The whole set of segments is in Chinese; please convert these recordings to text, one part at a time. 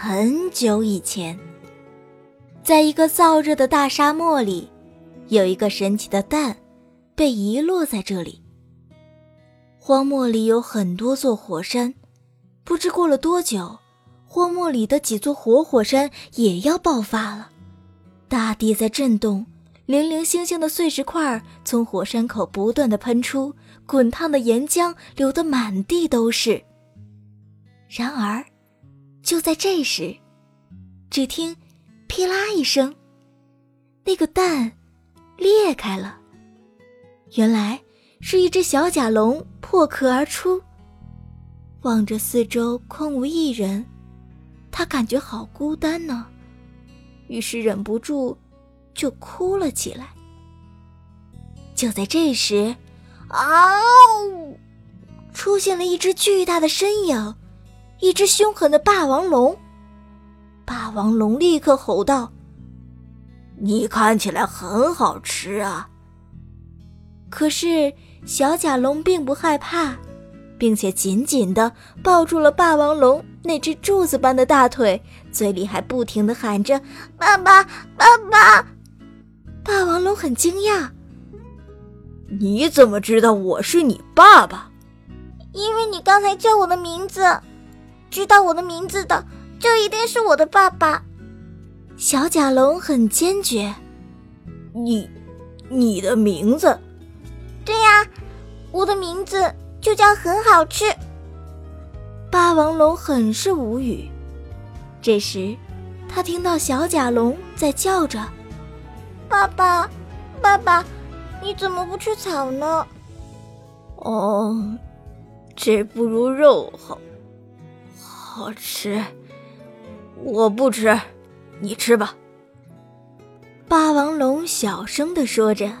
很久以前，在一个燥热的大沙漠里，有一个神奇的蛋，被遗落在这里。荒漠里有很多座火山，不知过了多久，荒漠里的几座活火山也要爆发了，大地在震动，零零星星的碎石块从火山口不断的喷出，滚烫的岩浆流得满地都是。然而，就在这时，只听“噼啦”一声，那个蛋裂开了。原来是一只小甲龙破壳而出。望着四周空无一人，他感觉好孤单呢，于是忍不住就哭了起来。就在这时，嗷！出现了一只巨大的身影。一只凶狠的霸王龙，霸王龙立刻吼道：“你看起来很好吃啊！”可是小甲龙并不害怕，并且紧紧的抱住了霸王龙那只柱子般的大腿，嘴里还不停的喊着：“爸爸，爸爸！”霸王龙很惊讶：“你怎么知道我是你爸爸？”“因为你刚才叫我的名字。”知道我的名字的，就一定是我的爸爸。小甲龙很坚决。你，你的名字？对呀，我的名字就叫很好吃。霸王龙很是无语。这时，他听到小甲龙在叫着：“爸爸，爸爸，你怎么不吃草呢？”哦，这不如肉好。好吃，我不吃，你吃吧。霸王龙小声的说着。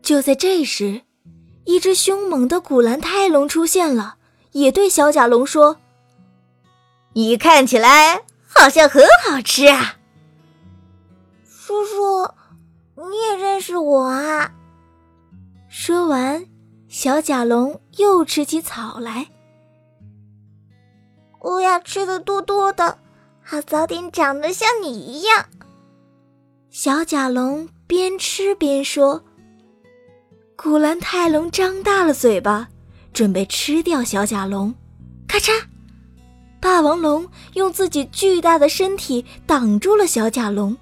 就在这时，一只凶猛的古兰泰龙出现了，也对小甲龙说：“你看起来好像很好吃啊。”叔叔，你也认识我啊？说完，小甲龙又吃起草来。我要吃的多多的，好早点长得像你一样。小甲龙边吃边说：“古兰泰龙张大了嘴巴，准备吃掉小甲龙。”咔嚓！霸王龙用自己巨大的身体挡住了小甲龙，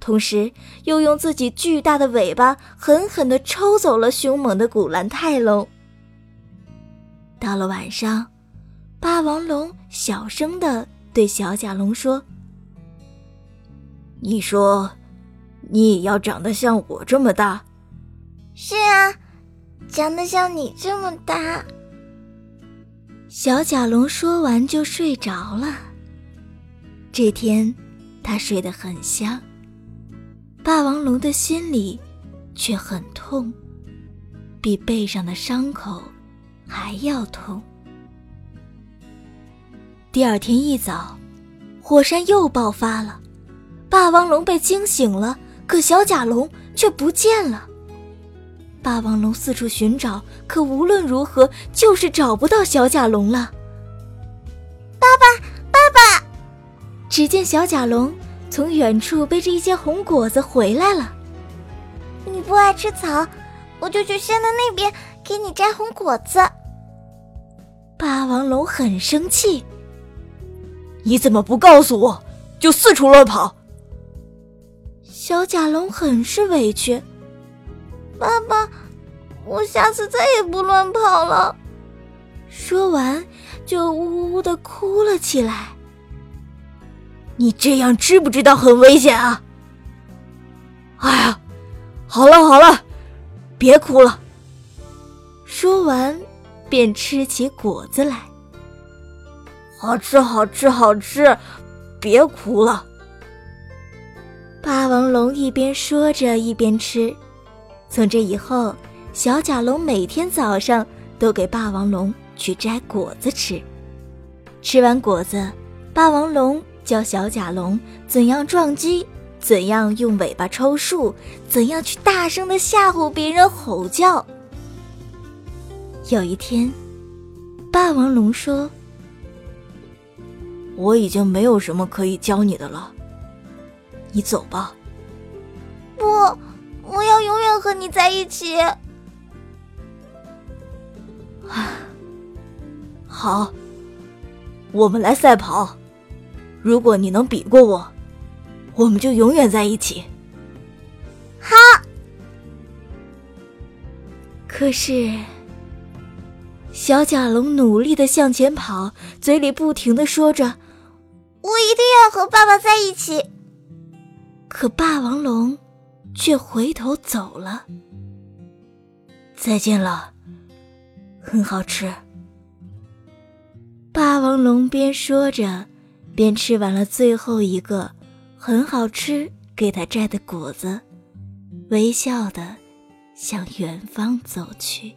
同时又用自己巨大的尾巴狠狠地抽走了凶猛的古兰泰龙。到了晚上。霸王龙小声的对小甲龙说：“你说，你也要长得像我这么大？”“是啊，长得像你这么大。”小甲龙说完就睡着了。这天，他睡得很香。霸王龙的心里却很痛，比背上的伤口还要痛。第二天一早，火山又爆发了，霸王龙被惊醒了，可小甲龙却不见了。霸王龙四处寻找，可无论如何就是找不到小甲龙了。爸爸，爸爸！只见小甲龙从远处背着一些红果子回来了。你不爱吃草，我就去山的那边给你摘红果子。霸王龙很生气。你怎么不告诉我，就四处乱跑？小甲龙很是委屈。爸爸，我下次再也不乱跑了。说完，就呜呜的哭了起来。你这样知不知道很危险啊？哎呀，好了好了，别哭了。说完，便吃起果子来。好吃，好吃，好吃！别哭了。霸王龙一边说着一边吃。从这以后，小甲龙每天早上都给霸王龙去摘果子吃。吃完果子，霸王龙教小甲龙怎样撞击，怎样用尾巴抽树，怎样去大声的吓唬别人吼叫。有一天，霸王龙说。我已经没有什么可以教你的了。你走吧。不，我要永远和你在一起。啊，好，我们来赛跑。如果你能比过我，我们就永远在一起。好。可是，小甲龙努力的向前跑，嘴里不停的说着：“我一定要和爸爸在一起。”可霸王龙却回头走了。再见了，很好吃。霸王龙边说着，边吃完了最后一个很好吃给他摘的果子，微笑的向远方走去。